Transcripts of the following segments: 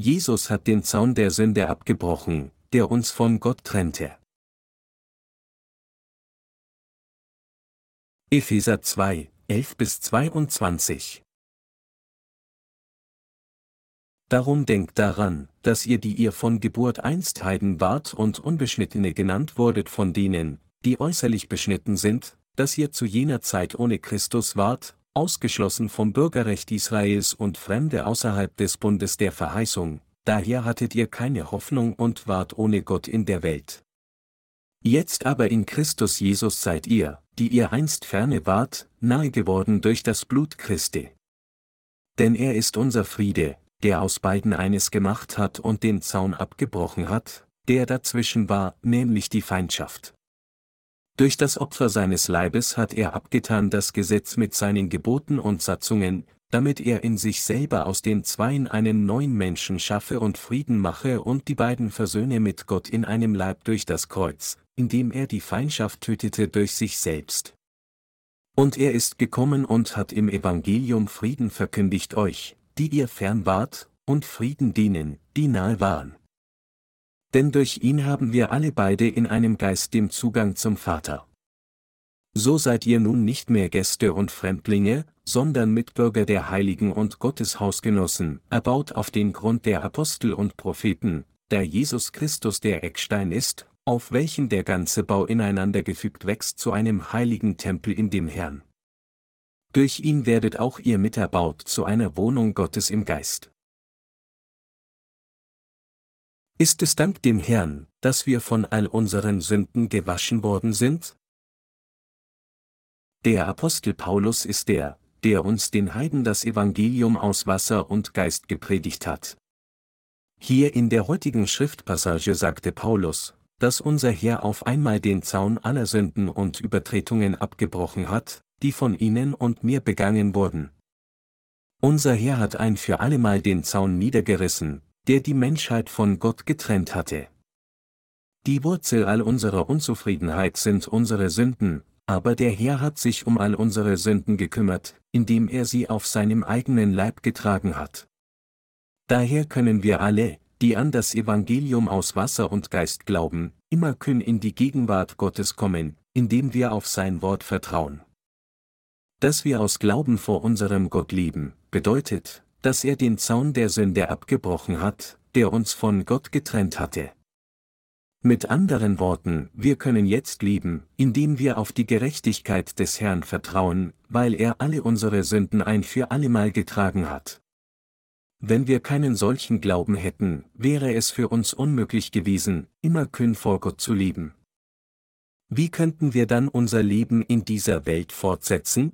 Jesus hat den Zaun der Sünde abgebrochen, der uns von Gott trennte. Epheser 2, 11 bis 22 Darum denkt daran, dass ihr die ihr von Geburt einst Heiden wart und Unbeschnittene genannt wurdet von denen, die äußerlich beschnitten sind, dass ihr zu jener Zeit ohne Christus wart, ausgeschlossen vom Bürgerrecht Israels und Fremde außerhalb des Bundes der Verheißung, daher hattet ihr keine Hoffnung und wart ohne Gott in der Welt. Jetzt aber in Christus Jesus seid ihr, die ihr einst ferne wart, nahe geworden durch das Blut Christi. Denn er ist unser Friede, der aus beiden eines gemacht hat und den Zaun abgebrochen hat, der dazwischen war, nämlich die Feindschaft. Durch das Opfer seines Leibes hat er abgetan das Gesetz mit seinen Geboten und Satzungen, damit er in sich selber aus den Zweien einen neuen Menschen schaffe und Frieden mache und die beiden versöhne mit Gott in einem Leib durch das Kreuz, indem er die Feindschaft tötete durch sich selbst. Und er ist gekommen und hat im Evangelium Frieden verkündigt euch, die ihr fern wart, und Frieden denen, die nahe waren. Denn durch ihn haben wir alle beide in einem Geist dem Zugang zum Vater. So seid ihr nun nicht mehr Gäste und Fremdlinge, sondern Mitbürger der Heiligen und Gottes Hausgenossen, erbaut auf den Grund der Apostel und Propheten, da Jesus Christus der Eckstein ist, auf welchen der ganze Bau ineinander gefügt wächst zu einem heiligen Tempel in dem Herrn. Durch ihn werdet auch ihr miterbaut zu einer Wohnung Gottes im Geist. Ist es dank dem Herrn, dass wir von all unseren Sünden gewaschen worden sind? Der Apostel Paulus ist der, der uns den Heiden das Evangelium aus Wasser und Geist gepredigt hat. Hier in der heutigen Schriftpassage sagte Paulus, dass unser Herr auf einmal den Zaun aller Sünden und Übertretungen abgebrochen hat, die von Ihnen und mir begangen wurden. Unser Herr hat ein für allemal den Zaun niedergerissen, der die Menschheit von Gott getrennt hatte. Die Wurzel all unserer Unzufriedenheit sind unsere Sünden, aber der Herr hat sich um all unsere Sünden gekümmert, indem er sie auf seinem eigenen Leib getragen hat. Daher können wir alle, die an das Evangelium aus Wasser und Geist glauben, immer kühn in die Gegenwart Gottes kommen, indem wir auf sein Wort vertrauen. Dass wir aus Glauben vor unserem Gott lieben, bedeutet, dass er den Zaun der Sünde abgebrochen hat, der uns von Gott getrennt hatte. Mit anderen Worten, wir können jetzt lieben, indem wir auf die Gerechtigkeit des Herrn vertrauen, weil er alle unsere Sünden ein für allemal getragen hat. Wenn wir keinen solchen Glauben hätten, wäre es für uns unmöglich gewesen, immer kühn vor Gott zu lieben. Wie könnten wir dann unser Leben in dieser Welt fortsetzen?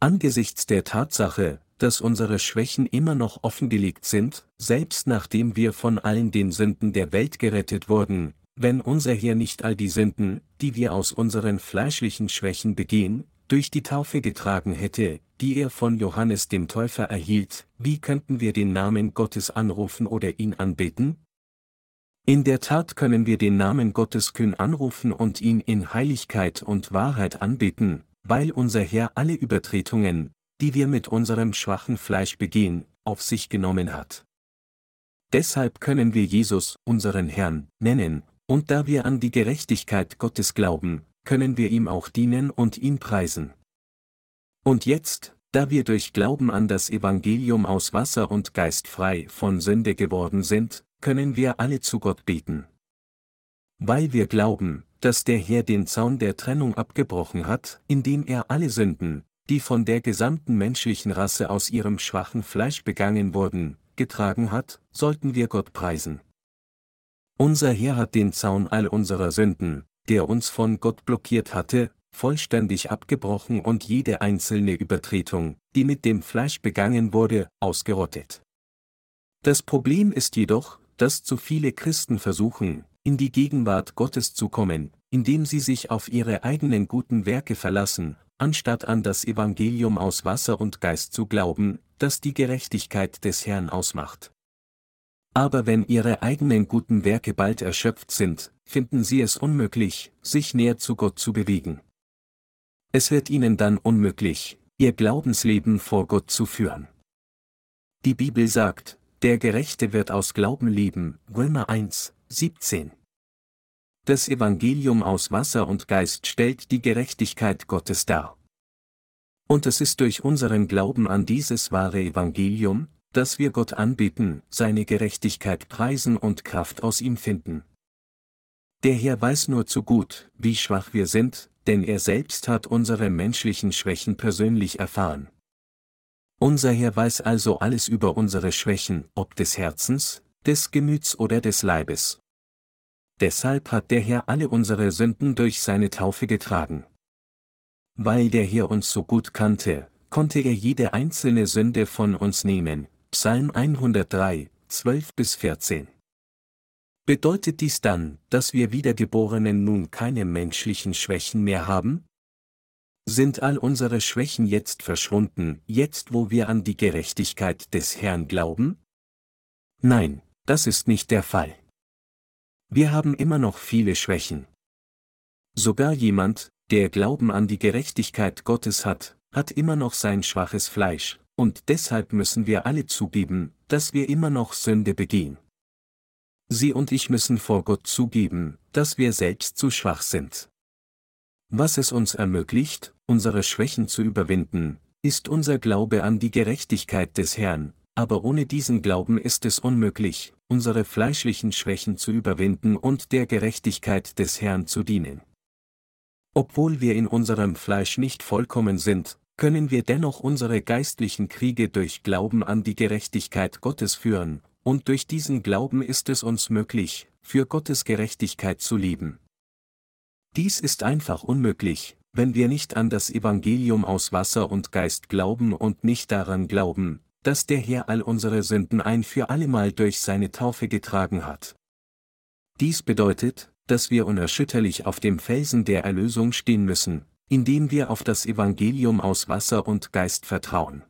Angesichts der Tatsache, dass unsere Schwächen immer noch offengelegt sind, selbst nachdem wir von allen den Sünden der Welt gerettet wurden, wenn unser Herr nicht all die Sünden, die wir aus unseren fleischlichen Schwächen begehen, durch die Taufe getragen hätte, die er von Johannes dem Täufer erhielt, wie könnten wir den Namen Gottes anrufen oder ihn anbeten? In der Tat können wir den Namen Gottes kühn anrufen und ihn in Heiligkeit und Wahrheit anbeten, weil unser Herr alle Übertretungen, die wir mit unserem schwachen Fleisch begehen, auf sich genommen hat. Deshalb können wir Jesus, unseren Herrn, nennen, und da wir an die Gerechtigkeit Gottes glauben, können wir ihm auch dienen und ihn preisen. Und jetzt, da wir durch Glauben an das Evangelium aus Wasser und Geist frei von Sünde geworden sind, können wir alle zu Gott beten. Weil wir glauben, dass der Herr den Zaun der Trennung abgebrochen hat, indem er alle Sünden, die von der gesamten menschlichen Rasse aus ihrem schwachen Fleisch begangen wurden, getragen hat, sollten wir Gott preisen. Unser Herr hat den Zaun all unserer Sünden, der uns von Gott blockiert hatte, vollständig abgebrochen und jede einzelne Übertretung, die mit dem Fleisch begangen wurde, ausgerottet. Das Problem ist jedoch, dass zu viele Christen versuchen, in die Gegenwart Gottes zu kommen, indem sie sich auf ihre eigenen guten Werke verlassen, anstatt an das Evangelium aus Wasser und Geist zu glauben, das die Gerechtigkeit des Herrn ausmacht. Aber wenn ihre eigenen guten Werke bald erschöpft sind, finden sie es unmöglich, sich näher zu Gott zu bewegen. Es wird ihnen dann unmöglich, ihr Glaubensleben vor Gott zu führen. Die Bibel sagt, der Gerechte wird aus Glauben leben, Römer 1, 17. Das Evangelium aus Wasser und Geist stellt die Gerechtigkeit Gottes dar. Und es ist durch unseren Glauben an dieses wahre Evangelium, dass wir Gott anbeten, seine Gerechtigkeit preisen und Kraft aus ihm finden. Der Herr weiß nur zu gut, wie schwach wir sind, denn er selbst hat unsere menschlichen Schwächen persönlich erfahren. Unser Herr weiß also alles über unsere Schwächen, ob des Herzens, des Gemüts oder des Leibes. Deshalb hat der Herr alle unsere Sünden durch seine Taufe getragen. Weil der Herr uns so gut kannte, konnte er jede einzelne Sünde von uns nehmen. Psalm 103, 12 bis 14. Bedeutet dies dann, dass wir Wiedergeborenen nun keine menschlichen Schwächen mehr haben? Sind all unsere Schwächen jetzt verschwunden, jetzt wo wir an die Gerechtigkeit des Herrn glauben? Nein, das ist nicht der Fall. Wir haben immer noch viele Schwächen. Sogar jemand, der Glauben an die Gerechtigkeit Gottes hat, hat immer noch sein schwaches Fleisch, und deshalb müssen wir alle zugeben, dass wir immer noch Sünde begehen. Sie und ich müssen vor Gott zugeben, dass wir selbst zu schwach sind. Was es uns ermöglicht, unsere Schwächen zu überwinden, ist unser Glaube an die Gerechtigkeit des Herrn, aber ohne diesen Glauben ist es unmöglich, unsere fleischlichen Schwächen zu überwinden und der Gerechtigkeit des Herrn zu dienen. Obwohl wir in unserem Fleisch nicht vollkommen sind, können wir dennoch unsere geistlichen Kriege durch Glauben an die Gerechtigkeit Gottes führen, und durch diesen Glauben ist es uns möglich, für Gottes Gerechtigkeit zu leben. Dies ist einfach unmöglich, wenn wir nicht an das Evangelium aus Wasser und Geist glauben und nicht daran glauben, dass der Herr all unsere Sünden ein für allemal durch seine Taufe getragen hat. Dies bedeutet, dass wir unerschütterlich auf dem Felsen der Erlösung stehen müssen, indem wir auf das Evangelium aus Wasser und Geist vertrauen.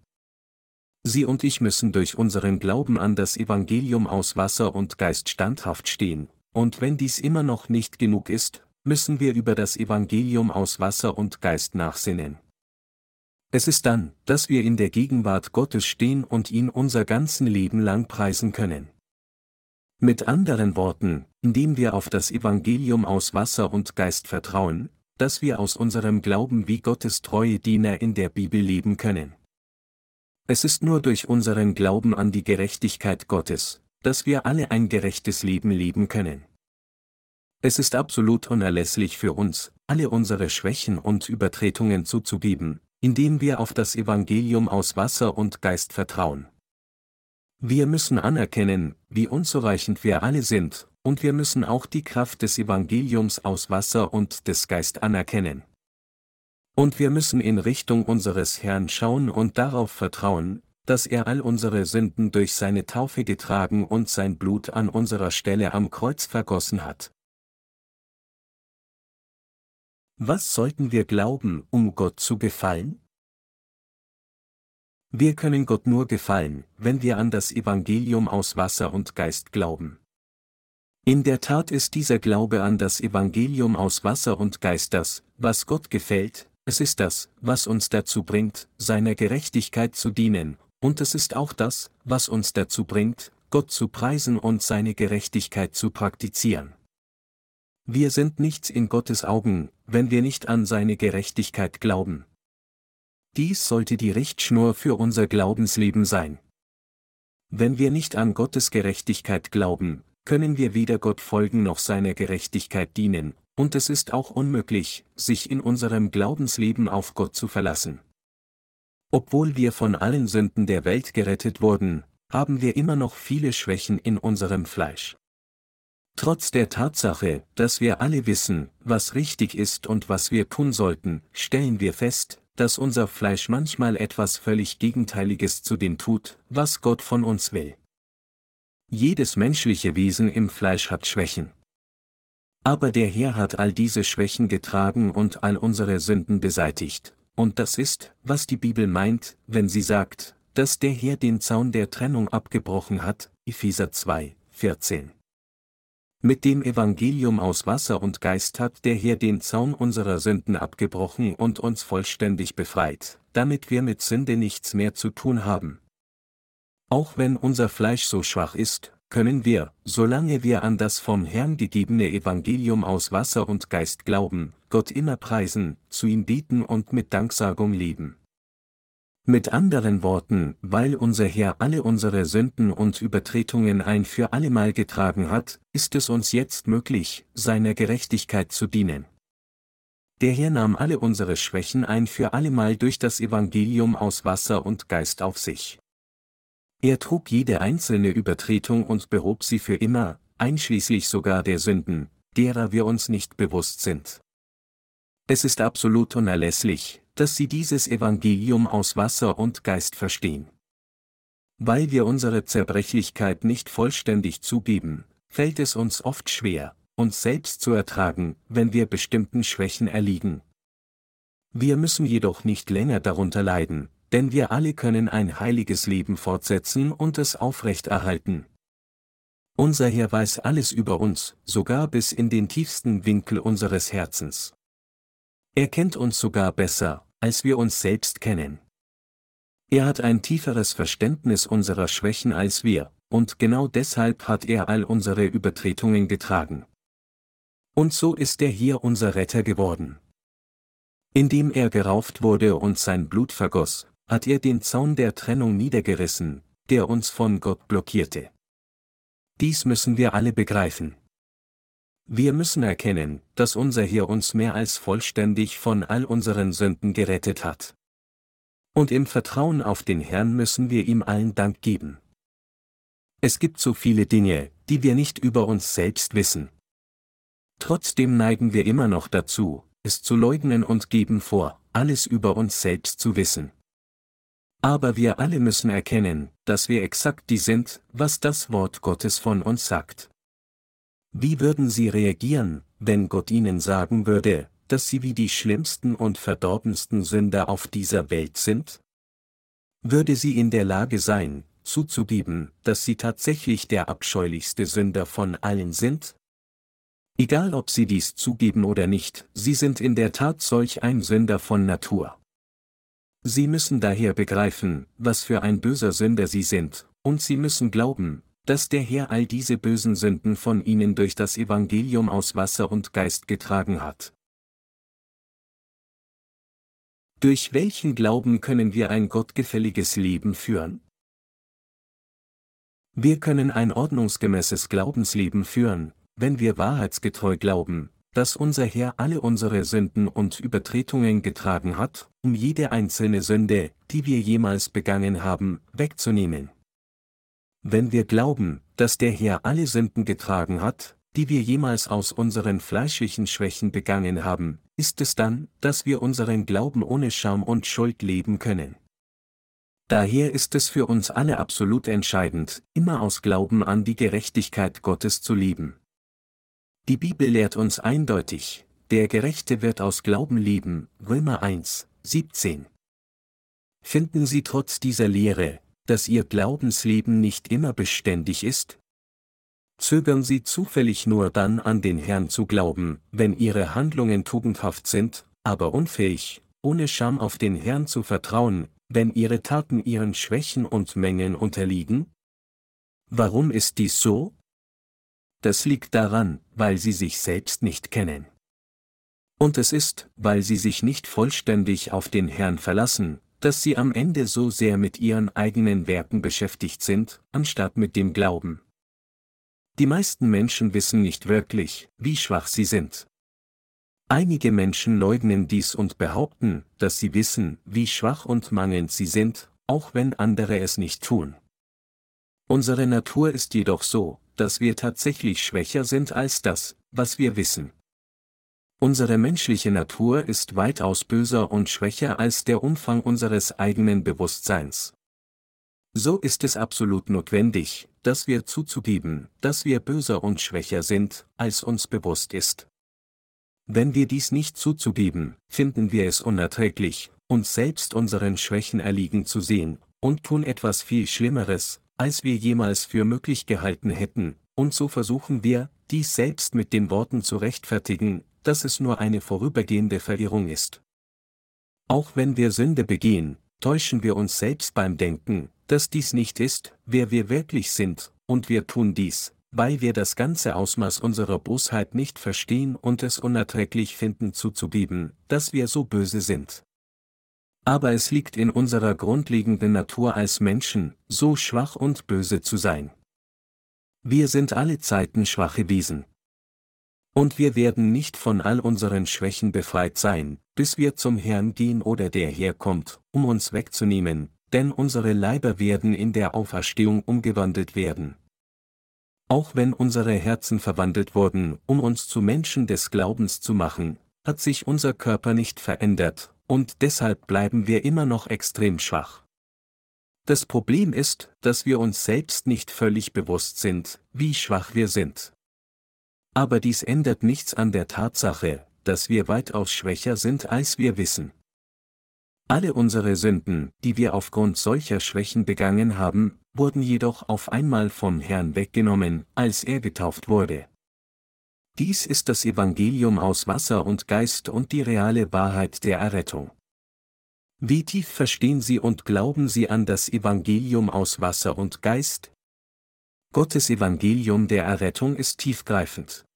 Sie und ich müssen durch unseren Glauben an das Evangelium aus Wasser und Geist standhaft stehen, und wenn dies immer noch nicht genug ist, müssen wir über das Evangelium aus Wasser und Geist nachsinnen. Es ist dann, dass wir in der Gegenwart Gottes stehen und ihn unser ganzen Leben lang preisen können. Mit anderen Worten, indem wir auf das Evangelium aus Wasser und Geist vertrauen, dass wir aus unserem Glauben wie Gottes treue Diener in der Bibel leben können. Es ist nur durch unseren Glauben an die Gerechtigkeit Gottes, dass wir alle ein gerechtes Leben leben können. Es ist absolut unerlässlich für uns, alle unsere Schwächen und Übertretungen zuzugeben, indem wir auf das Evangelium aus Wasser und Geist vertrauen. Wir müssen anerkennen, wie unzureichend wir alle sind, und wir müssen auch die Kraft des Evangeliums aus Wasser und des Geist anerkennen. Und wir müssen in Richtung unseres Herrn schauen und darauf vertrauen, dass er all unsere Sünden durch seine Taufe getragen und sein Blut an unserer Stelle am Kreuz vergossen hat. Was sollten wir glauben, um Gott zu gefallen? Wir können Gott nur gefallen, wenn wir an das Evangelium aus Wasser und Geist glauben. In der Tat ist dieser Glaube an das Evangelium aus Wasser und Geist das, was Gott gefällt, es ist das, was uns dazu bringt, seiner Gerechtigkeit zu dienen, und es ist auch das, was uns dazu bringt, Gott zu preisen und seine Gerechtigkeit zu praktizieren. Wir sind nichts in Gottes Augen, wenn wir nicht an seine Gerechtigkeit glauben. Dies sollte die Richtschnur für unser Glaubensleben sein. Wenn wir nicht an Gottes Gerechtigkeit glauben, können wir weder Gott folgen noch seiner Gerechtigkeit dienen, und es ist auch unmöglich, sich in unserem Glaubensleben auf Gott zu verlassen. Obwohl wir von allen Sünden der Welt gerettet wurden, haben wir immer noch viele Schwächen in unserem Fleisch. Trotz der Tatsache, dass wir alle wissen, was richtig ist und was wir tun sollten, stellen wir fest, dass unser Fleisch manchmal etwas völlig Gegenteiliges zu dem tut, was Gott von uns will. Jedes menschliche Wesen im Fleisch hat Schwächen. Aber der Herr hat all diese Schwächen getragen und all unsere Sünden beseitigt, und das ist, was die Bibel meint, wenn sie sagt, dass der Herr den Zaun der Trennung abgebrochen hat, Epheser 2, 14. Mit dem Evangelium aus Wasser und Geist hat der Herr den Zaun unserer Sünden abgebrochen und uns vollständig befreit, damit wir mit Sünde nichts mehr zu tun haben. Auch wenn unser Fleisch so schwach ist, können wir, solange wir an das vom Herrn gegebene Evangelium aus Wasser und Geist glauben, Gott immer preisen, zu ihm bieten und mit Danksagung leben. Mit anderen Worten, weil unser Herr alle unsere Sünden und Übertretungen ein für allemal getragen hat, ist es uns jetzt möglich, seiner Gerechtigkeit zu dienen. Der Herr nahm alle unsere Schwächen ein für allemal durch das Evangelium aus Wasser und Geist auf sich. Er trug jede einzelne Übertretung und behob sie für immer, einschließlich sogar der Sünden, derer wir uns nicht bewusst sind. Es ist absolut unerlässlich, dass Sie dieses Evangelium aus Wasser und Geist verstehen. Weil wir unsere Zerbrechlichkeit nicht vollständig zugeben, fällt es uns oft schwer, uns selbst zu ertragen, wenn wir bestimmten Schwächen erliegen. Wir müssen jedoch nicht länger darunter leiden, denn wir alle können ein heiliges Leben fortsetzen und es aufrechterhalten. Unser Herr weiß alles über uns, sogar bis in den tiefsten Winkel unseres Herzens. Er kennt uns sogar besser, als wir uns selbst kennen. Er hat ein tieferes Verständnis unserer Schwächen als wir, und genau deshalb hat er all unsere Übertretungen getragen. Und so ist er hier unser Retter geworden. Indem er gerauft wurde und sein Blut vergoss, hat er den Zaun der Trennung niedergerissen, der uns von Gott blockierte. Dies müssen wir alle begreifen. Wir müssen erkennen, dass unser Herr uns mehr als vollständig von all unseren Sünden gerettet hat. Und im Vertrauen auf den Herrn müssen wir ihm allen Dank geben. Es gibt so viele Dinge, die wir nicht über uns selbst wissen. Trotzdem neigen wir immer noch dazu, es zu leugnen und geben vor, alles über uns selbst zu wissen. Aber wir alle müssen erkennen, dass wir exakt die sind, was das Wort Gottes von uns sagt. Wie würden Sie reagieren, wenn Gott Ihnen sagen würde, dass Sie wie die schlimmsten und verdorbensten Sünder auf dieser Welt sind? Würde sie in der Lage sein, zuzugeben, dass Sie tatsächlich der abscheulichste Sünder von allen sind? Egal ob Sie dies zugeben oder nicht, Sie sind in der Tat solch ein Sünder von Natur. Sie müssen daher begreifen, was für ein böser Sünder Sie sind, und Sie müssen glauben, dass der Herr all diese bösen Sünden von Ihnen durch das Evangelium aus Wasser und Geist getragen hat. Durch welchen Glauben können wir ein gottgefälliges Leben führen? Wir können ein ordnungsgemäßes Glaubensleben führen, wenn wir wahrheitsgetreu glauben, dass unser Herr alle unsere Sünden und Übertretungen getragen hat, um jede einzelne Sünde, die wir jemals begangen haben, wegzunehmen. Wenn wir glauben, dass der Herr alle Sünden getragen hat, die wir jemals aus unseren fleischlichen Schwächen begangen haben, ist es dann, dass wir unseren Glauben ohne Scham und Schuld leben können. Daher ist es für uns alle absolut entscheidend, immer aus Glauben an die Gerechtigkeit Gottes zu leben. Die Bibel lehrt uns eindeutig, der Gerechte wird aus Glauben leben, Römer 1, 17. Finden Sie trotz dieser Lehre, dass Ihr Glaubensleben nicht immer beständig ist? Zögern Sie zufällig nur dann an den Herrn zu glauben, wenn Ihre Handlungen tugendhaft sind, aber unfähig, ohne Scham auf den Herrn zu vertrauen, wenn Ihre Taten Ihren Schwächen und Mängeln unterliegen? Warum ist dies so? Das liegt daran, weil sie sich selbst nicht kennen. Und es ist, weil sie sich nicht vollständig auf den Herrn verlassen, dass sie am Ende so sehr mit ihren eigenen Werken beschäftigt sind, anstatt mit dem Glauben. Die meisten Menschen wissen nicht wirklich, wie schwach sie sind. Einige Menschen leugnen dies und behaupten, dass sie wissen, wie schwach und mangelnd sie sind, auch wenn andere es nicht tun. Unsere Natur ist jedoch so, dass wir tatsächlich schwächer sind als das, was wir wissen. Unsere menschliche Natur ist weitaus böser und schwächer als der Umfang unseres eigenen Bewusstseins. So ist es absolut notwendig, dass wir zuzugeben, dass wir böser und schwächer sind, als uns bewusst ist. Wenn wir dies nicht zuzugeben, finden wir es unerträglich, uns selbst unseren Schwächen erliegen zu sehen, und tun etwas viel Schlimmeres, als wir jemals für möglich gehalten hätten, und so versuchen wir, dies selbst mit den Worten zu rechtfertigen, dass es nur eine vorübergehende Verirrung ist. Auch wenn wir Sünde begehen, täuschen wir uns selbst beim Denken, dass dies nicht ist, wer wir wirklich sind, und wir tun dies, weil wir das ganze Ausmaß unserer Bosheit nicht verstehen und es unerträglich finden zuzugeben, dass wir so böse sind. Aber es liegt in unserer grundlegenden Natur als Menschen, so schwach und böse zu sein. Wir sind alle Zeiten schwache Wesen. Und wir werden nicht von all unseren Schwächen befreit sein, bis wir zum Herrn gehen oder der herkommt, um uns wegzunehmen, denn unsere Leiber werden in der Auferstehung umgewandelt werden. Auch wenn unsere Herzen verwandelt wurden, um uns zu Menschen des Glaubens zu machen, hat sich unser Körper nicht verändert, und deshalb bleiben wir immer noch extrem schwach. Das Problem ist, dass wir uns selbst nicht völlig bewusst sind, wie schwach wir sind. Aber dies ändert nichts an der Tatsache, dass wir weitaus schwächer sind, als wir wissen. Alle unsere Sünden, die wir aufgrund solcher Schwächen begangen haben, wurden jedoch auf einmal vom Herrn weggenommen, als er getauft wurde. Dies ist das Evangelium aus Wasser und Geist und die reale Wahrheit der Errettung. Wie tief verstehen Sie und glauben Sie an das Evangelium aus Wasser und Geist? Gottes Evangelium der Errettung ist tiefgreifend.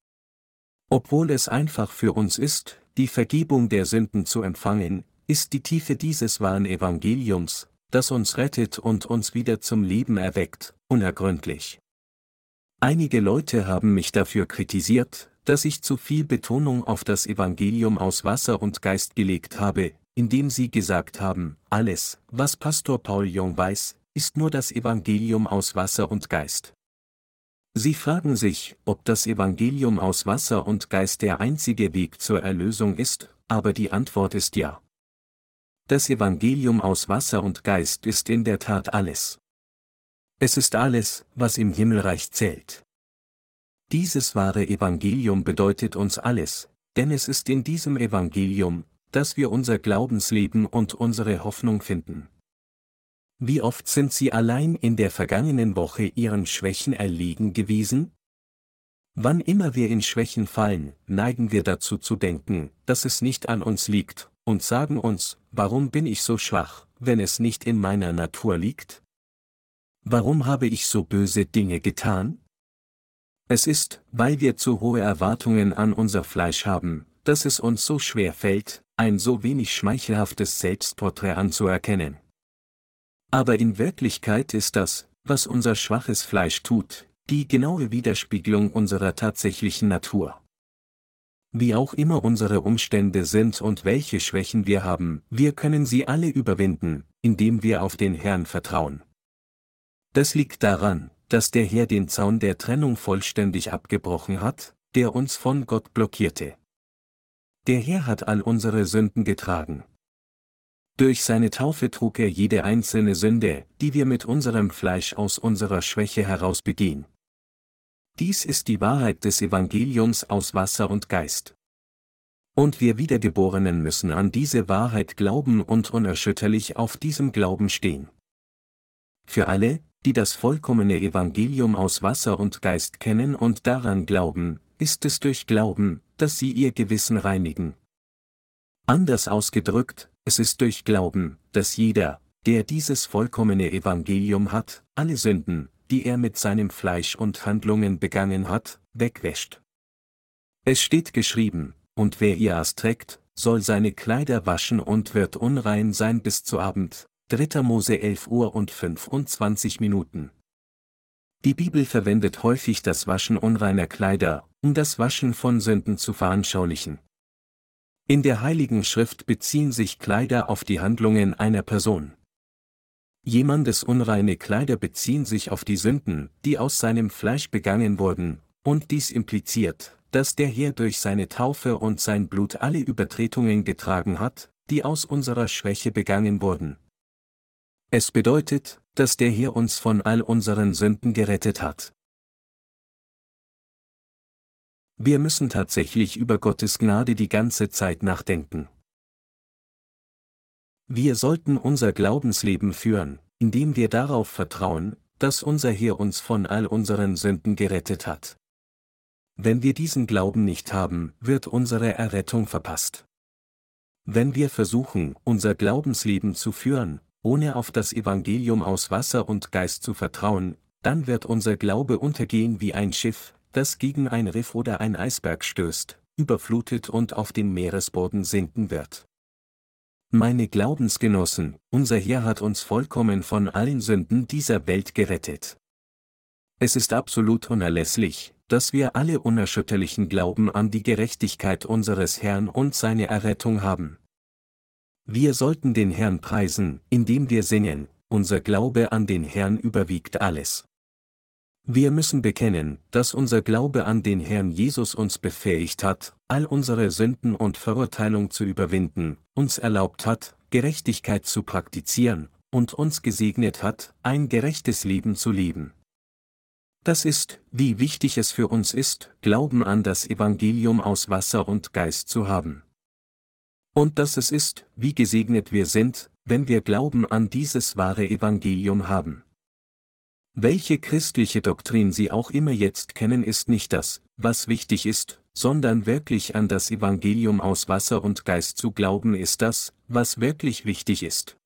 Obwohl es einfach für uns ist, die Vergebung der Sünden zu empfangen, ist die Tiefe dieses wahren Evangeliums, das uns rettet und uns wieder zum Leben erweckt, unergründlich. Einige Leute haben mich dafür kritisiert, dass ich zu viel Betonung auf das Evangelium aus Wasser und Geist gelegt habe, indem sie gesagt haben, alles, was Pastor Paul Jung weiß, ist nur das Evangelium aus Wasser und Geist. Sie fragen sich, ob das Evangelium aus Wasser und Geist der einzige Weg zur Erlösung ist, aber die Antwort ist ja. Das Evangelium aus Wasser und Geist ist in der Tat alles. Es ist alles, was im Himmelreich zählt. Dieses wahre Evangelium bedeutet uns alles, denn es ist in diesem Evangelium, dass wir unser Glaubensleben und unsere Hoffnung finden. Wie oft sind Sie allein in der vergangenen Woche Ihren Schwächen erliegen gewesen? Wann immer wir in Schwächen fallen, neigen wir dazu zu denken, dass es nicht an uns liegt, und sagen uns, warum bin ich so schwach, wenn es nicht in meiner Natur liegt? Warum habe ich so böse Dinge getan? Es ist, weil wir zu hohe Erwartungen an unser Fleisch haben, dass es uns so schwer fällt, ein so wenig schmeichelhaftes Selbstporträt anzuerkennen. Aber in Wirklichkeit ist das, was unser schwaches Fleisch tut, die genaue Widerspiegelung unserer tatsächlichen Natur. Wie auch immer unsere Umstände sind und welche Schwächen wir haben, wir können sie alle überwinden, indem wir auf den Herrn vertrauen. Das liegt daran, dass der Herr den Zaun der Trennung vollständig abgebrochen hat, der uns von Gott blockierte. Der Herr hat all unsere Sünden getragen. Durch seine Taufe trug er jede einzelne Sünde, die wir mit unserem Fleisch aus unserer Schwäche heraus begehen. Dies ist die Wahrheit des Evangeliums aus Wasser und Geist. Und wir Wiedergeborenen müssen an diese Wahrheit glauben und unerschütterlich auf diesem Glauben stehen. Für alle, die das vollkommene Evangelium aus Wasser und Geist kennen und daran glauben, ist es durch Glauben, dass sie ihr Gewissen reinigen. Anders ausgedrückt, es ist durch Glauben, dass jeder, der dieses vollkommene Evangelium hat, alle Sünden, die er mit seinem Fleisch und Handlungen begangen hat, wegwäscht. Es steht geschrieben, und wer ihr Aas trägt, soll seine Kleider waschen und wird unrein sein bis zu Abend. 3. Mose 11 Uhr und 25 Minuten. Die Bibel verwendet häufig das Waschen unreiner Kleider, um das Waschen von Sünden zu veranschaulichen. In der Heiligen Schrift beziehen sich Kleider auf die Handlungen einer Person. Jemandes unreine Kleider beziehen sich auf die Sünden, die aus seinem Fleisch begangen wurden, und dies impliziert, dass der Herr durch seine Taufe und sein Blut alle Übertretungen getragen hat, die aus unserer Schwäche begangen wurden. Es bedeutet, dass der Herr uns von all unseren Sünden gerettet hat. Wir müssen tatsächlich über Gottes Gnade die ganze Zeit nachdenken. Wir sollten unser Glaubensleben führen, indem wir darauf vertrauen, dass unser Herr uns von all unseren Sünden gerettet hat. Wenn wir diesen Glauben nicht haben, wird unsere Errettung verpasst. Wenn wir versuchen, unser Glaubensleben zu führen, ohne auf das Evangelium aus Wasser und Geist zu vertrauen, dann wird unser Glaube untergehen wie ein Schiff, das gegen ein Riff oder ein Eisberg stößt, überflutet und auf dem Meeresboden sinken wird. Meine Glaubensgenossen, unser Herr hat uns vollkommen von allen Sünden dieser Welt gerettet. Es ist absolut unerlässlich, dass wir alle unerschütterlichen Glauben an die Gerechtigkeit unseres Herrn und seine Errettung haben. Wir sollten den Herrn preisen, indem wir singen, unser Glaube an den Herrn überwiegt alles. Wir müssen bekennen, dass unser Glaube an den Herrn Jesus uns befähigt hat, all unsere Sünden und Verurteilung zu überwinden, uns erlaubt hat, Gerechtigkeit zu praktizieren, und uns gesegnet hat, ein gerechtes Leben zu leben. Das ist, wie wichtig es für uns ist, Glauben an das Evangelium aus Wasser und Geist zu haben. Und dass es ist, wie gesegnet wir sind, wenn wir Glauben an dieses wahre Evangelium haben. Welche christliche Doktrin Sie auch immer jetzt kennen, ist nicht das, was wichtig ist, sondern wirklich an das Evangelium aus Wasser und Geist zu glauben ist das, was wirklich wichtig ist.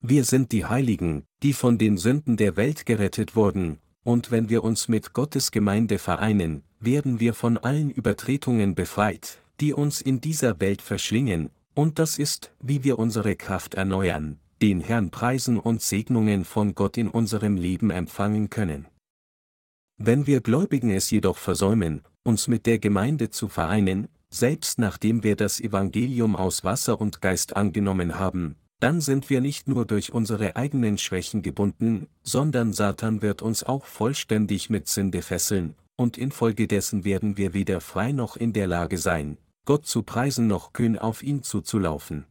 Wir sind die Heiligen, die von den Sünden der Welt gerettet wurden, und wenn wir uns mit Gottes Gemeinde vereinen, werden wir von allen Übertretungen befreit, die uns in dieser Welt verschlingen, und das ist, wie wir unsere Kraft erneuern, den Herrn preisen und Segnungen von Gott in unserem Leben empfangen können. Wenn wir Gläubigen es jedoch versäumen, uns mit der Gemeinde zu vereinen, selbst nachdem wir das Evangelium aus Wasser und Geist angenommen haben, dann sind wir nicht nur durch unsere eigenen Schwächen gebunden, sondern Satan wird uns auch vollständig mit Sünde fesseln, und infolgedessen werden wir weder frei noch in der Lage sein, Gott zu preisen noch kühn auf ihn zuzulaufen.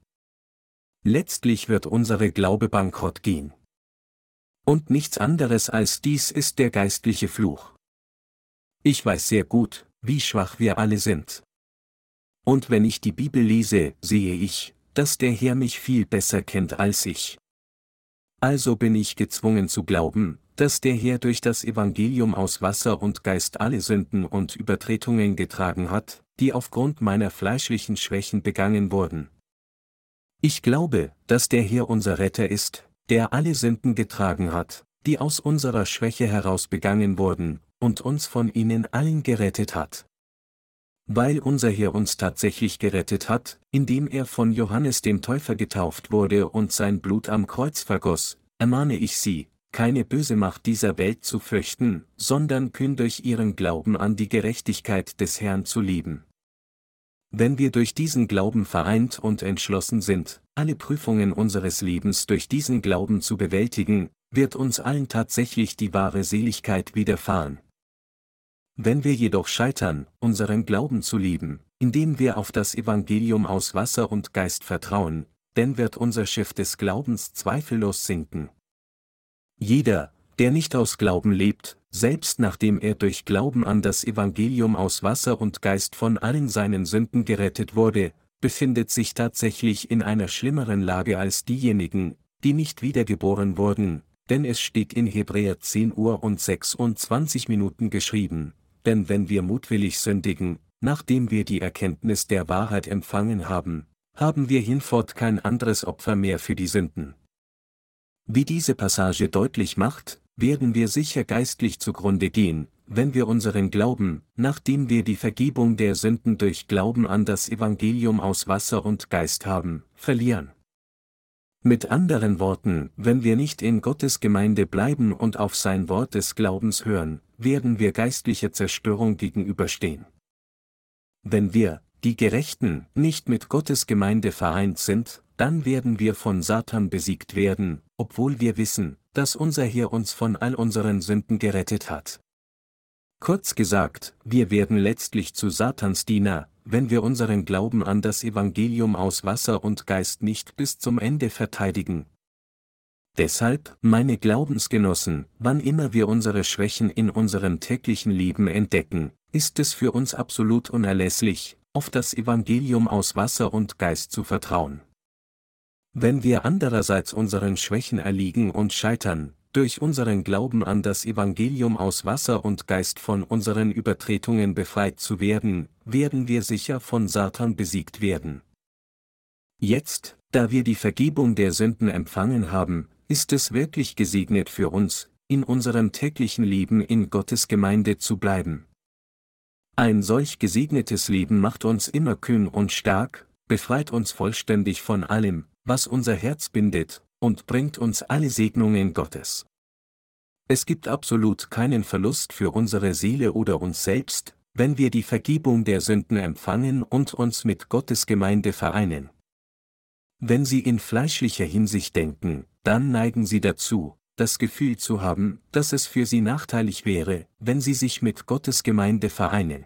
Letztlich wird unsere Glaube bankrott gehen. Und nichts anderes als dies ist der geistliche Fluch. Ich weiß sehr gut, wie schwach wir alle sind. Und wenn ich die Bibel lese, sehe ich, dass der Herr mich viel besser kennt als ich. Also bin ich gezwungen zu glauben, dass der Herr durch das Evangelium aus Wasser und Geist alle Sünden und Übertretungen getragen hat, die aufgrund meiner fleischlichen Schwächen begangen wurden. Ich glaube, dass der Herr unser Retter ist, der alle Sünden getragen hat, die aus unserer Schwäche heraus begangen wurden, und uns von ihnen allen gerettet hat. Weil unser Herr uns tatsächlich gerettet hat, indem er von Johannes dem Täufer getauft wurde und sein Blut am Kreuz vergoss, ermahne ich Sie, keine böse Macht dieser Welt zu fürchten, sondern kühn durch ihren Glauben an die Gerechtigkeit des Herrn zu lieben. Wenn wir durch diesen Glauben vereint und entschlossen sind, alle Prüfungen unseres Lebens durch diesen Glauben zu bewältigen, wird uns allen tatsächlich die wahre Seligkeit widerfahren. Wenn wir jedoch scheitern, unseren Glauben zu lieben, indem wir auf das Evangelium aus Wasser und Geist vertrauen, dann wird unser Schiff des Glaubens zweifellos sinken. Jeder, der nicht aus Glauben lebt, selbst nachdem er durch Glauben an das Evangelium aus Wasser und Geist von allen seinen Sünden gerettet wurde, befindet sich tatsächlich in einer schlimmeren Lage als diejenigen, die nicht wiedergeboren wurden, denn es steht in Hebräer 10 Uhr und 26 Minuten geschrieben, denn wenn wir mutwillig sündigen, nachdem wir die Erkenntnis der Wahrheit empfangen haben, haben wir hinfort kein anderes Opfer mehr für die Sünden. Wie diese Passage deutlich macht, werden wir sicher geistlich zugrunde gehen, wenn wir unseren Glauben, nachdem wir die Vergebung der Sünden durch Glauben an das Evangelium aus Wasser und Geist haben, verlieren. Mit anderen Worten, wenn wir nicht in Gottes Gemeinde bleiben und auf sein Wort des Glaubens hören, werden wir geistlicher Zerstörung gegenüberstehen. Wenn wir, die Gerechten, nicht mit Gottes Gemeinde vereint sind, dann werden wir von Satan besiegt werden, obwohl wir wissen, dass unser Herr uns von all unseren Sünden gerettet hat. Kurz gesagt, wir werden letztlich zu Satans Diener, wenn wir unseren Glauben an das Evangelium aus Wasser und Geist nicht bis zum Ende verteidigen. Deshalb, meine Glaubensgenossen, wann immer wir unsere Schwächen in unserem täglichen Leben entdecken, ist es für uns absolut unerlässlich, auf das Evangelium aus Wasser und Geist zu vertrauen. Wenn wir andererseits unseren Schwächen erliegen und scheitern, durch unseren Glauben an das Evangelium aus Wasser und Geist von unseren Übertretungen befreit zu werden, werden wir sicher von Satan besiegt werden. Jetzt, da wir die Vergebung der Sünden empfangen haben, ist es wirklich gesegnet für uns, in unserem täglichen Leben in Gottes Gemeinde zu bleiben. Ein solch gesegnetes Leben macht uns immer kühn und stark, befreit uns vollständig von allem, was unser Herz bindet, und bringt uns alle Segnungen Gottes. Es gibt absolut keinen Verlust für unsere Seele oder uns selbst, wenn wir die Vergebung der Sünden empfangen und uns mit Gottes Gemeinde vereinen. Wenn Sie in fleischlicher Hinsicht denken, dann neigen Sie dazu, das Gefühl zu haben, dass es für Sie nachteilig wäre, wenn Sie sich mit Gottes Gemeinde vereinen.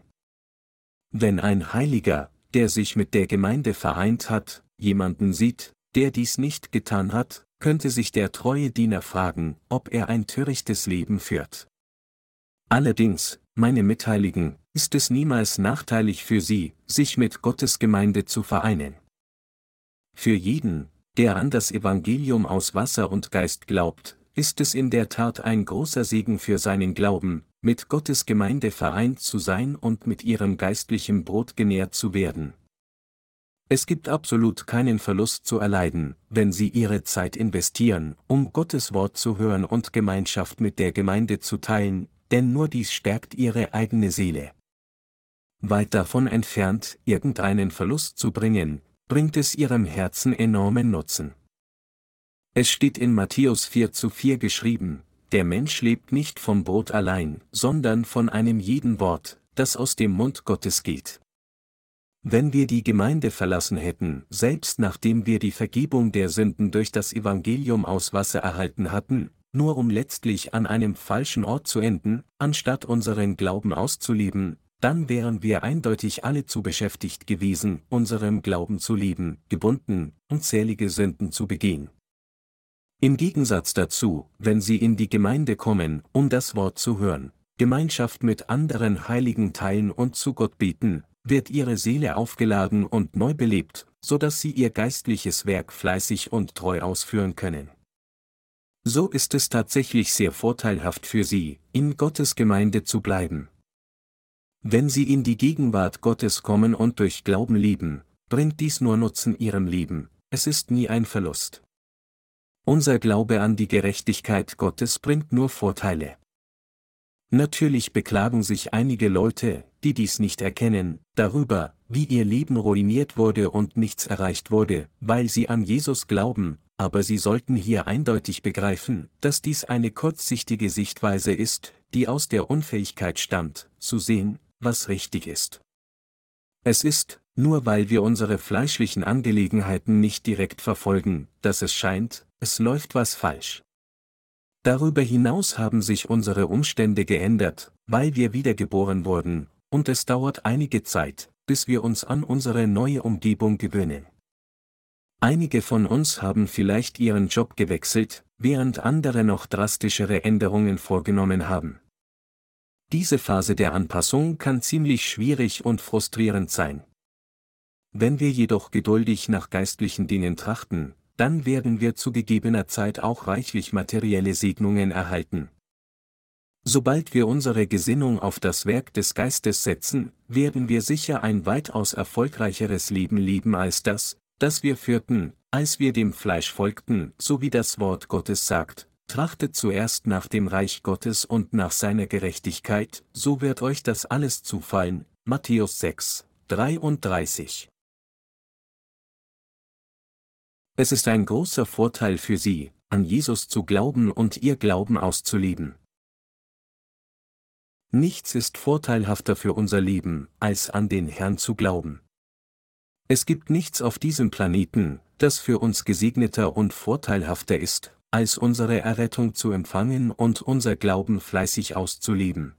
Wenn ein Heiliger, der sich mit der Gemeinde vereint hat, jemanden sieht, der dies nicht getan hat, könnte sich der treue Diener fragen, ob er ein törichtes Leben führt. Allerdings, meine Mitheiligen, ist es niemals nachteilig für Sie, sich mit Gottes Gemeinde zu vereinen. Für jeden, der an das Evangelium aus Wasser und Geist glaubt, ist es in der Tat ein großer Segen für seinen Glauben, mit Gottes Gemeinde vereint zu sein und mit ihrem geistlichen Brot genährt zu werden. Es gibt absolut keinen Verlust zu erleiden, wenn Sie Ihre Zeit investieren, um Gottes Wort zu hören und Gemeinschaft mit der Gemeinde zu teilen, denn nur dies stärkt Ihre eigene Seele. Weit davon entfernt, irgendeinen Verlust zu bringen, bringt es Ihrem Herzen enormen Nutzen. Es steht in Matthäus 4 zu 4 geschrieben, der Mensch lebt nicht vom Brot allein, sondern von einem jeden Wort, das aus dem Mund Gottes geht. Wenn wir die Gemeinde verlassen hätten, selbst nachdem wir die Vergebung der Sünden durch das Evangelium aus Wasser erhalten hatten, nur um letztlich an einem falschen Ort zu enden, anstatt unseren Glauben auszuleben, dann wären wir eindeutig alle zu beschäftigt gewesen, unserem Glauben zu lieben, gebunden, unzählige Sünden zu begehen. Im Gegensatz dazu, wenn Sie in die Gemeinde kommen, um das Wort zu hören, Gemeinschaft mit anderen Heiligen teilen und zu Gott beten, wird Ihre Seele aufgeladen und neu belebt, so dass Sie Ihr geistliches Werk fleißig und treu ausführen können. So ist es tatsächlich sehr vorteilhaft für Sie, in Gottes Gemeinde zu bleiben. Wenn Sie in die Gegenwart Gottes kommen und durch Glauben lieben, bringt dies nur Nutzen Ihrem Leben, es ist nie ein Verlust. Unser Glaube an die Gerechtigkeit Gottes bringt nur Vorteile. Natürlich beklagen sich einige Leute, die dies nicht erkennen, darüber, wie ihr Leben ruiniert wurde und nichts erreicht wurde, weil sie an Jesus glauben, aber sie sollten hier eindeutig begreifen, dass dies eine kurzsichtige Sichtweise ist, die aus der Unfähigkeit stammt, zu sehen, was richtig ist. Es ist, nur weil wir unsere fleischlichen Angelegenheiten nicht direkt verfolgen, dass es scheint, es läuft was falsch. Darüber hinaus haben sich unsere Umstände geändert, weil wir wiedergeboren wurden, und es dauert einige Zeit, bis wir uns an unsere neue Umgebung gewöhnen. Einige von uns haben vielleicht ihren Job gewechselt, während andere noch drastischere Änderungen vorgenommen haben. Diese Phase der Anpassung kann ziemlich schwierig und frustrierend sein. Wenn wir jedoch geduldig nach geistlichen Dingen trachten, dann werden wir zu gegebener Zeit auch reichlich materielle Segnungen erhalten. Sobald wir unsere Gesinnung auf das Werk des Geistes setzen, werden wir sicher ein weitaus erfolgreicheres Leben leben als das, das wir führten, als wir dem Fleisch folgten, so wie das Wort Gottes sagt, trachtet zuerst nach dem Reich Gottes und nach seiner Gerechtigkeit, so wird euch das alles zufallen. Matthäus 6, 33 es ist ein großer Vorteil für Sie, an Jesus zu glauben und Ihr Glauben auszuleben. Nichts ist vorteilhafter für unser Leben, als an den Herrn zu glauben. Es gibt nichts auf diesem Planeten, das für uns gesegneter und vorteilhafter ist, als unsere Errettung zu empfangen und unser Glauben fleißig auszuleben.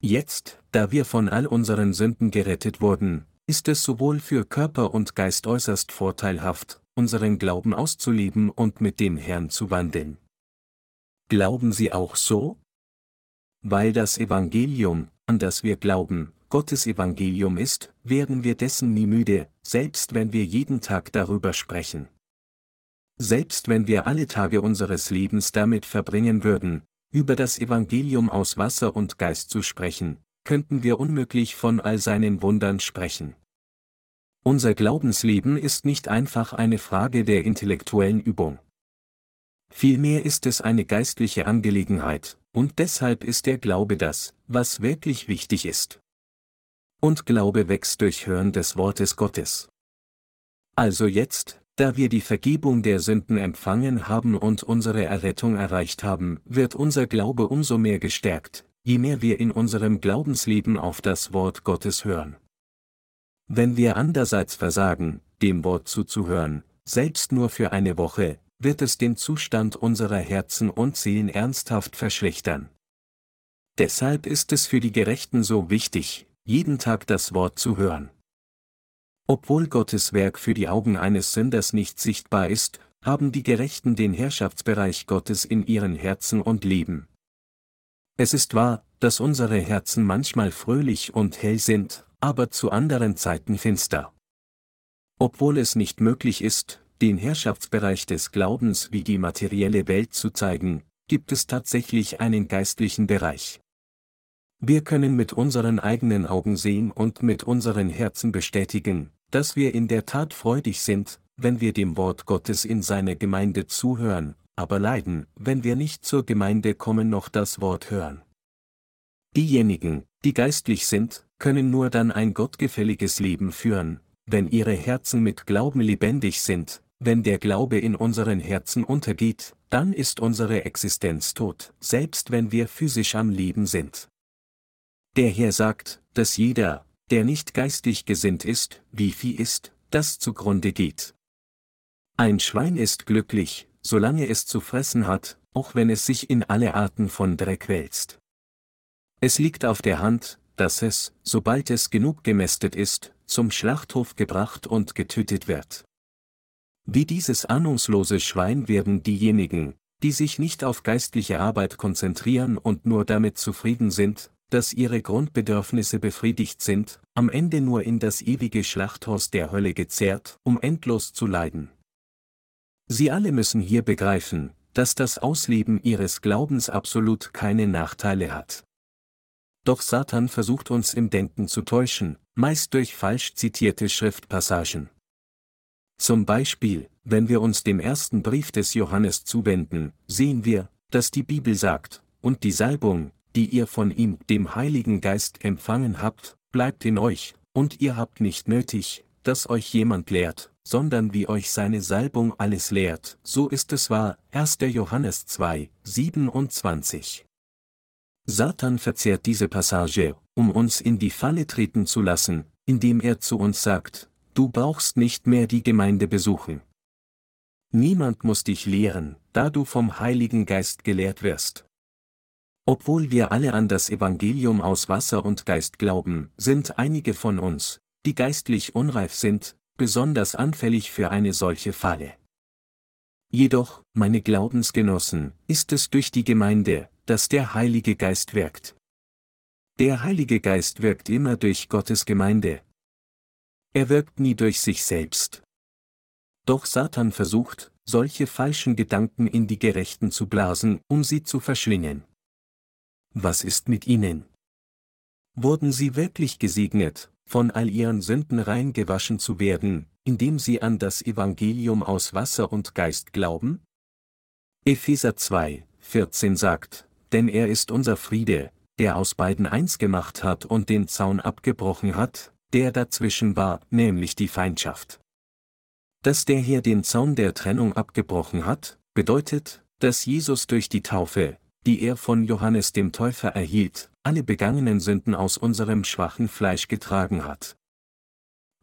Jetzt, da wir von all unseren Sünden gerettet wurden, ist es sowohl für Körper und Geist äußerst vorteilhaft, unseren Glauben auszuleben und mit dem Herrn zu wandeln. Glauben Sie auch so? Weil das Evangelium, an das wir glauben, Gottes Evangelium ist, werden wir dessen nie müde, selbst wenn wir jeden Tag darüber sprechen. Selbst wenn wir alle Tage unseres Lebens damit verbringen würden, über das Evangelium aus Wasser und Geist zu sprechen, könnten wir unmöglich von all seinen Wundern sprechen. Unser Glaubensleben ist nicht einfach eine Frage der intellektuellen Übung. Vielmehr ist es eine geistliche Angelegenheit, und deshalb ist der Glaube das, was wirklich wichtig ist. Und Glaube wächst durch Hören des Wortes Gottes. Also jetzt, da wir die Vergebung der Sünden empfangen haben und unsere Errettung erreicht haben, wird unser Glaube umso mehr gestärkt, je mehr wir in unserem Glaubensleben auf das Wort Gottes hören. Wenn wir andererseits versagen, dem Wort zuzuhören, selbst nur für eine Woche, wird es den Zustand unserer Herzen und Seelen ernsthaft verschlechtern. Deshalb ist es für die Gerechten so wichtig, jeden Tag das Wort zu hören. Obwohl Gottes Werk für die Augen eines Sünders nicht sichtbar ist, haben die Gerechten den Herrschaftsbereich Gottes in ihren Herzen und Leben. Es ist wahr, dass unsere Herzen manchmal fröhlich und hell sind, aber zu anderen Zeiten finster. Obwohl es nicht möglich ist, den Herrschaftsbereich des Glaubens wie die materielle Welt zu zeigen, gibt es tatsächlich einen geistlichen Bereich. Wir können mit unseren eigenen Augen sehen und mit unseren Herzen bestätigen, dass wir in der Tat freudig sind, wenn wir dem Wort Gottes in seiner Gemeinde zuhören, aber leiden, wenn wir nicht zur Gemeinde kommen noch das Wort hören. Diejenigen, die geistlich sind, können nur dann ein gottgefälliges Leben führen, wenn ihre Herzen mit Glauben lebendig sind, wenn der Glaube in unseren Herzen untergeht, dann ist unsere Existenz tot, selbst wenn wir physisch am Leben sind. Der Herr sagt, dass jeder, der nicht geistig gesinnt ist, wie Vieh ist, das zugrunde geht. Ein Schwein ist glücklich, solange es zu fressen hat, auch wenn es sich in alle Arten von Dreck wälzt. Es liegt auf der Hand, dass es, sobald es genug gemästet ist, zum Schlachthof gebracht und getötet wird. Wie dieses ahnungslose Schwein werden diejenigen, die sich nicht auf geistliche Arbeit konzentrieren und nur damit zufrieden sind, dass ihre Grundbedürfnisse befriedigt sind, am Ende nur in das ewige Schlachthaus der Hölle gezerrt, um endlos zu leiden. Sie alle müssen hier begreifen, dass das Ausleben ihres Glaubens absolut keine Nachteile hat. Doch Satan versucht uns im Denken zu täuschen, meist durch falsch zitierte Schriftpassagen. Zum Beispiel, wenn wir uns dem ersten Brief des Johannes zuwenden, sehen wir, dass die Bibel sagt, und die Salbung, die ihr von ihm, dem Heiligen Geist, empfangen habt, bleibt in euch, und ihr habt nicht nötig, dass euch jemand lehrt, sondern wie euch seine Salbung alles lehrt, so ist es wahr, 1. Johannes 2, 27. Satan verzehrt diese Passage, um uns in die Falle treten zu lassen, indem er zu uns sagt, du brauchst nicht mehr die Gemeinde besuchen. Niemand muss dich lehren, da du vom Heiligen Geist gelehrt wirst. Obwohl wir alle an das Evangelium aus Wasser und Geist glauben, sind einige von uns, die geistlich unreif sind, besonders anfällig für eine solche Falle. Jedoch, meine Glaubensgenossen, ist es durch die Gemeinde, dass der Heilige Geist wirkt. Der Heilige Geist wirkt immer durch Gottes Gemeinde. Er wirkt nie durch sich selbst. Doch Satan versucht, solche falschen Gedanken in die Gerechten zu blasen, um sie zu verschlingen. Was ist mit ihnen? Wurden sie wirklich gesegnet, von all ihren Sünden rein gewaschen zu werden, indem sie an das Evangelium aus Wasser und Geist glauben? Epheser 2, 14 sagt, denn er ist unser Friede, der aus beiden eins gemacht hat und den Zaun abgebrochen hat, der dazwischen war, nämlich die Feindschaft. Dass der hier den Zaun der Trennung abgebrochen hat, bedeutet, dass Jesus durch die Taufe, die er von Johannes dem Täufer erhielt, alle begangenen Sünden aus unserem schwachen Fleisch getragen hat.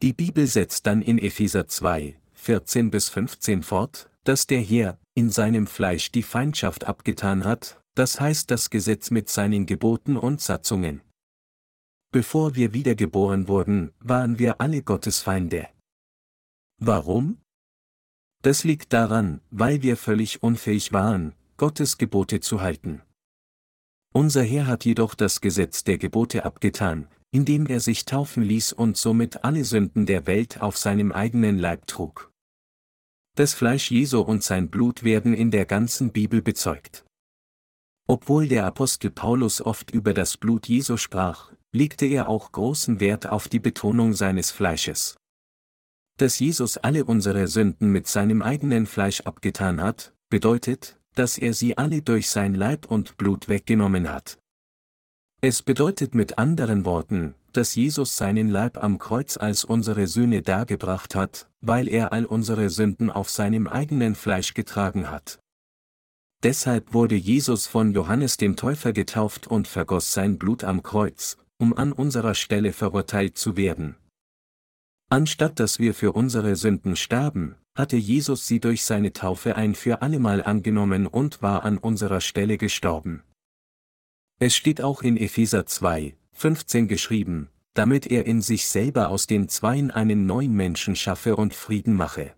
Die Bibel setzt dann in Epheser 2, 14 bis 15 fort, dass der Herr, in seinem Fleisch die Feindschaft abgetan hat, das heißt das Gesetz mit seinen Geboten und Satzungen. Bevor wir wiedergeboren wurden, waren wir alle Gottes Feinde. Warum? Das liegt daran, weil wir völlig unfähig waren, Gottes Gebote zu halten. Unser Herr hat jedoch das Gesetz der Gebote abgetan, indem er sich taufen ließ und somit alle Sünden der Welt auf seinem eigenen Leib trug. Das Fleisch Jesu und sein Blut werden in der ganzen Bibel bezeugt. Obwohl der Apostel Paulus oft über das Blut Jesu sprach, legte er auch großen Wert auf die Betonung seines Fleisches. Dass Jesus alle unsere Sünden mit seinem eigenen Fleisch abgetan hat, bedeutet, dass er sie alle durch sein Leib und Blut weggenommen hat. Es bedeutet mit anderen Worten, dass Jesus seinen Leib am Kreuz als unsere Sühne dargebracht hat, weil er all unsere Sünden auf seinem eigenen Fleisch getragen hat. Deshalb wurde Jesus von Johannes dem Täufer getauft und vergoss sein Blut am Kreuz, um an unserer Stelle verurteilt zu werden. Anstatt dass wir für unsere Sünden starben, hatte Jesus sie durch seine Taufe ein für allemal angenommen und war an unserer Stelle gestorben. Es steht auch in Epheser 2, 15 geschrieben, damit er in sich selber aus den Zweien einen neuen Menschen schaffe und Frieden mache.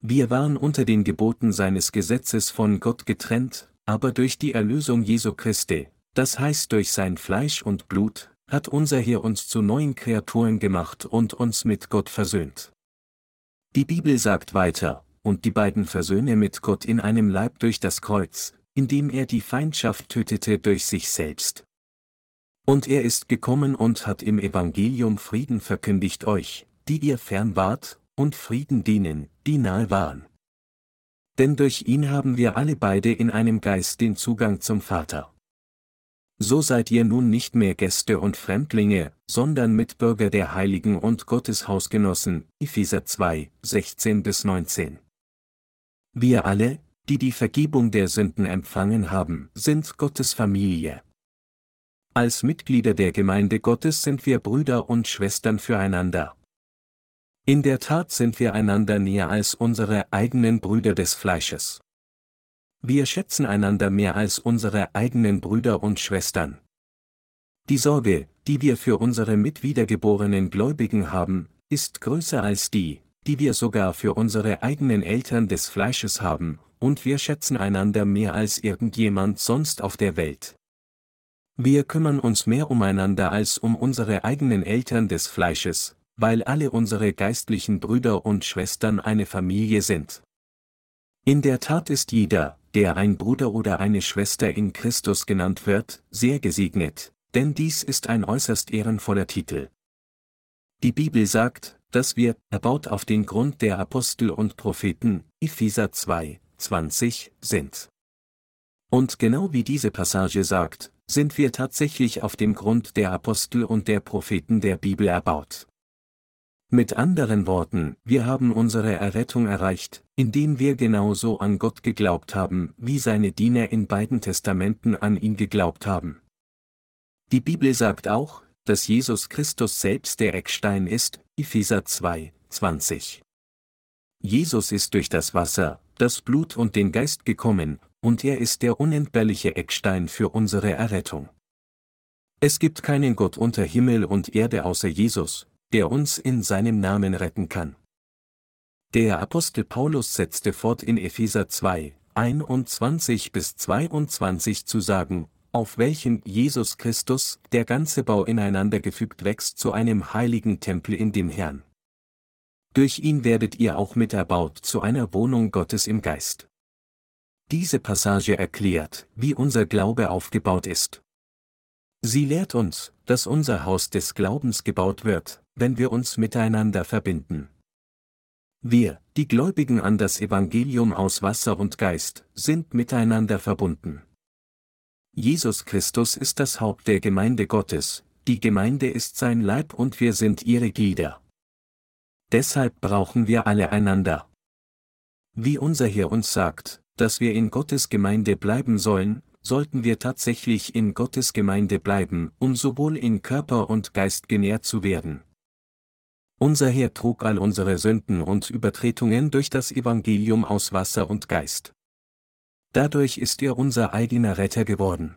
Wir waren unter den Geboten seines Gesetzes von Gott getrennt, aber durch die Erlösung Jesu Christi, das heißt durch sein Fleisch und Blut, hat unser Herr uns zu neuen Kreaturen gemacht und uns mit Gott versöhnt. Die Bibel sagt weiter, und die beiden versöhne mit Gott in einem Leib durch das Kreuz, indem er die Feindschaft tötete durch sich selbst. Und er ist gekommen und hat im Evangelium Frieden verkündigt euch, die ihr fern wart, und Frieden denen, die nahe waren. Denn durch ihn haben wir alle beide in einem Geist den Zugang zum Vater. So seid ihr nun nicht mehr Gäste und Fremdlinge, sondern Mitbürger der Heiligen und Gottes Hausgenossen, Epheser 2, 16 bis 19. Wir alle, die die Vergebung der Sünden empfangen haben, sind Gottes Familie. Als Mitglieder der Gemeinde Gottes sind wir Brüder und Schwestern füreinander. In der Tat sind wir einander näher als unsere eigenen Brüder des Fleisches. Wir schätzen einander mehr als unsere eigenen Brüder und Schwestern. Die Sorge, die wir für unsere mitwiedergeborenen Gläubigen haben, ist größer als die, die wir sogar für unsere eigenen Eltern des Fleisches haben, und wir schätzen einander mehr als irgendjemand sonst auf der Welt. Wir kümmern uns mehr umeinander als um unsere eigenen Eltern des Fleisches, weil alle unsere geistlichen Brüder und Schwestern eine Familie sind. In der Tat ist jeder, der ein Bruder oder eine Schwester in Christus genannt wird, sehr gesegnet, denn dies ist ein äußerst ehrenvoller Titel. Die Bibel sagt, dass wir, erbaut auf den Grund der Apostel und Propheten, Epheser 2, 20, sind. Und genau wie diese Passage sagt, sind wir tatsächlich auf dem Grund der Apostel und der Propheten der Bibel erbaut. Mit anderen Worten, wir haben unsere Errettung erreicht, indem wir genauso an Gott geglaubt haben, wie seine Diener in beiden Testamenten an ihn geglaubt haben. Die Bibel sagt auch, dass Jesus Christus selbst der Eckstein ist, Epheser 2, 20. Jesus ist durch das Wasser, das Blut und den Geist gekommen, und er ist der unentbehrliche Eckstein für unsere Errettung. Es gibt keinen Gott unter Himmel und Erde außer Jesus, der uns in seinem Namen retten kann. Der Apostel Paulus setzte fort in Epheser 2, 21 bis 22 zu sagen, auf welchen Jesus Christus, der ganze Bau ineinander gefügt wächst zu einem heiligen Tempel in dem Herrn. Durch ihn werdet ihr auch mit erbaut zu einer Wohnung Gottes im Geist. Diese Passage erklärt, wie unser Glaube aufgebaut ist. Sie lehrt uns, dass unser Haus des Glaubens gebaut wird, wenn wir uns miteinander verbinden. Wir, die Gläubigen an das Evangelium aus Wasser und Geist, sind miteinander verbunden. Jesus Christus ist das Haupt der Gemeinde Gottes, die Gemeinde ist sein Leib und wir sind ihre Glieder. Deshalb brauchen wir alle einander. Wie unser Herr uns sagt, dass wir in Gottes Gemeinde bleiben sollen, sollten wir tatsächlich in Gottes Gemeinde bleiben, um sowohl in Körper und Geist genährt zu werden. Unser Herr trug all unsere Sünden und Übertretungen durch das Evangelium aus Wasser und Geist. Dadurch ist er unser eigener Retter geworden.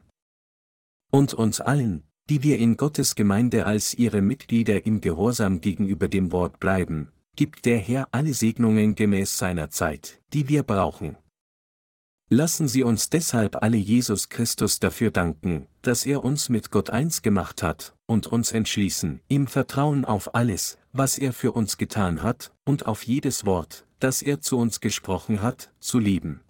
Und uns allen, die wir in Gottes Gemeinde als ihre Mitglieder im Gehorsam gegenüber dem Wort bleiben, gibt der Herr alle Segnungen gemäß seiner Zeit, die wir brauchen. Lassen Sie uns deshalb alle Jesus Christus dafür danken, dass er uns mit Gott eins gemacht hat, und uns entschließen, ihm Vertrauen auf alles, was er für uns getan hat, und auf jedes Wort, das er zu uns gesprochen hat, zu lieben.